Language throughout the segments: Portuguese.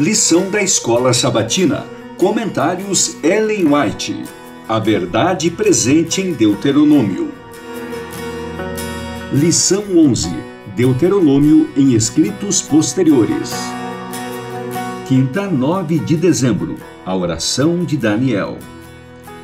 Lição da Escola Sabatina. Comentários Ellen White. A verdade presente em Deuteronômio. Lição 11. Deuteronômio em escritos posteriores. Quinta, 9 de dezembro. A oração de Daniel.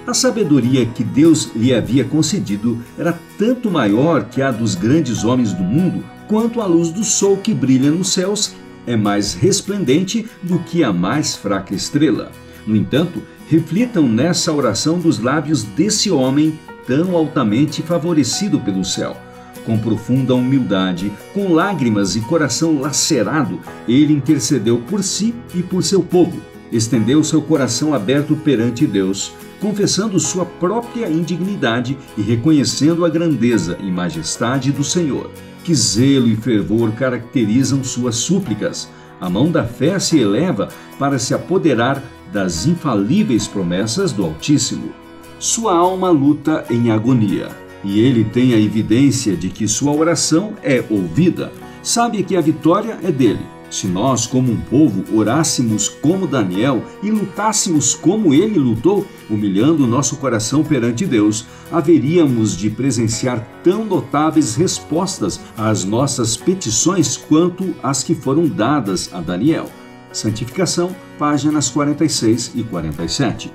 A sabedoria que Deus lhe havia concedido era tanto maior que a dos grandes homens do mundo, quanto a luz do sol que brilha nos céus é mais resplendente do que a mais fraca estrela. No entanto, reflitam nessa oração dos lábios desse homem tão altamente favorecido pelo céu. Com profunda humildade, com lágrimas e coração lacerado, ele intercedeu por si e por seu povo. Estendeu seu coração aberto perante Deus, confessando sua própria indignidade e reconhecendo a grandeza e majestade do Senhor. Que zelo e fervor caracterizam suas súplicas. A mão da fé se eleva para se apoderar das infalíveis promessas do Altíssimo. Sua alma luta em agonia, e ele tem a evidência de que sua oração é ouvida. Sabe que a vitória é dele se nós, como um povo, orássemos como Daniel e lutássemos como ele lutou, humilhando nosso coração perante Deus, haveríamos de presenciar tão notáveis respostas às nossas petições quanto as que foram dadas a Daniel. Santificação, páginas 46 e 47.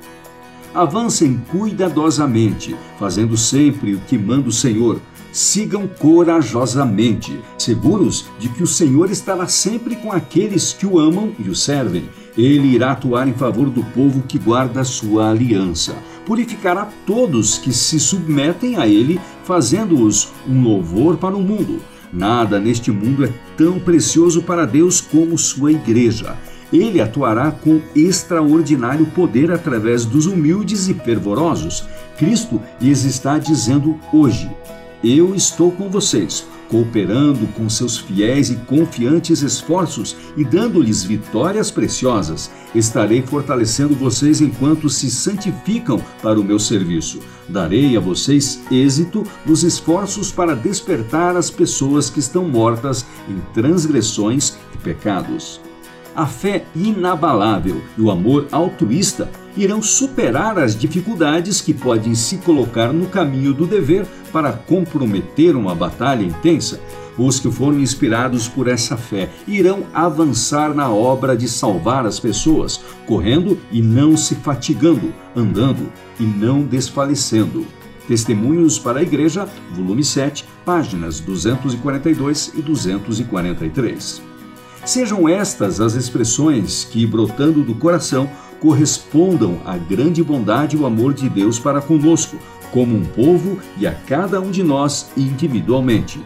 Avancem cuidadosamente, fazendo sempre o que manda o Senhor sigam corajosamente, seguros de que o Senhor estará sempre com aqueles que o amam e o servem. Ele irá atuar em favor do povo que guarda sua aliança. Purificará todos que se submetem a ele, fazendo-os um louvor para o mundo. Nada neste mundo é tão precioso para Deus como sua igreja. Ele atuará com extraordinário poder através dos humildes e fervorosos. Cristo lhes está dizendo hoje: eu estou com vocês, cooperando com seus fiéis e confiantes esforços e dando-lhes vitórias preciosas. Estarei fortalecendo vocês enquanto se santificam para o meu serviço. Darei a vocês êxito nos esforços para despertar as pessoas que estão mortas em transgressões e pecados. A fé inabalável e o amor altruísta irão superar as dificuldades que podem se colocar no caminho do dever para comprometer uma batalha intensa. Os que foram inspirados por essa fé irão avançar na obra de salvar as pessoas, correndo e não se fatigando, andando e não desfalecendo. Testemunhos para a Igreja, volume 7, páginas 242 e 243. Sejam estas as expressões que, brotando do coração, correspondam à grande bondade e o amor de Deus para conosco, como um povo e a cada um de nós individualmente.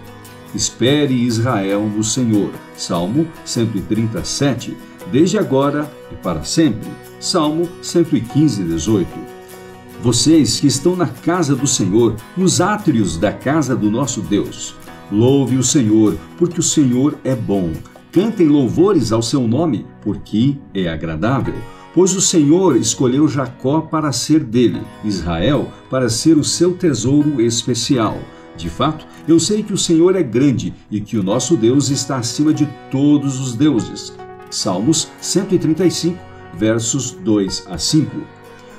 Espere Israel no Senhor. Salmo 137. Desde agora e para sempre. Salmo 115, 18. Vocês que estão na casa do Senhor, nos átrios da casa do nosso Deus, louve o Senhor, porque o Senhor é bom. Cantem louvores ao seu nome, porque é agradável Pois o Senhor escolheu Jacó para ser dele, Israel para ser o seu tesouro especial. De fato, eu sei que o Senhor é grande e que o nosso Deus está acima de todos os deuses. Salmos 135, versos 2 a 5.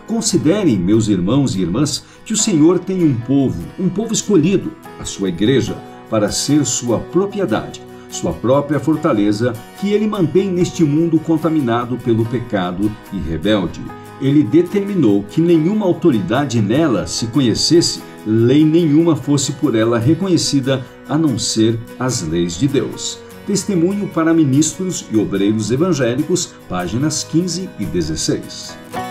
Considerem, meus irmãos e irmãs, que o Senhor tem um povo, um povo escolhido, a sua igreja, para ser sua propriedade sua própria fortaleza, que ele mantém neste mundo contaminado pelo pecado e rebelde. Ele determinou que nenhuma autoridade nela se conhecesse, lei nenhuma fosse por ela reconhecida a não ser as leis de Deus. Testemunho para ministros e obreiros evangélicos, páginas 15 e 16.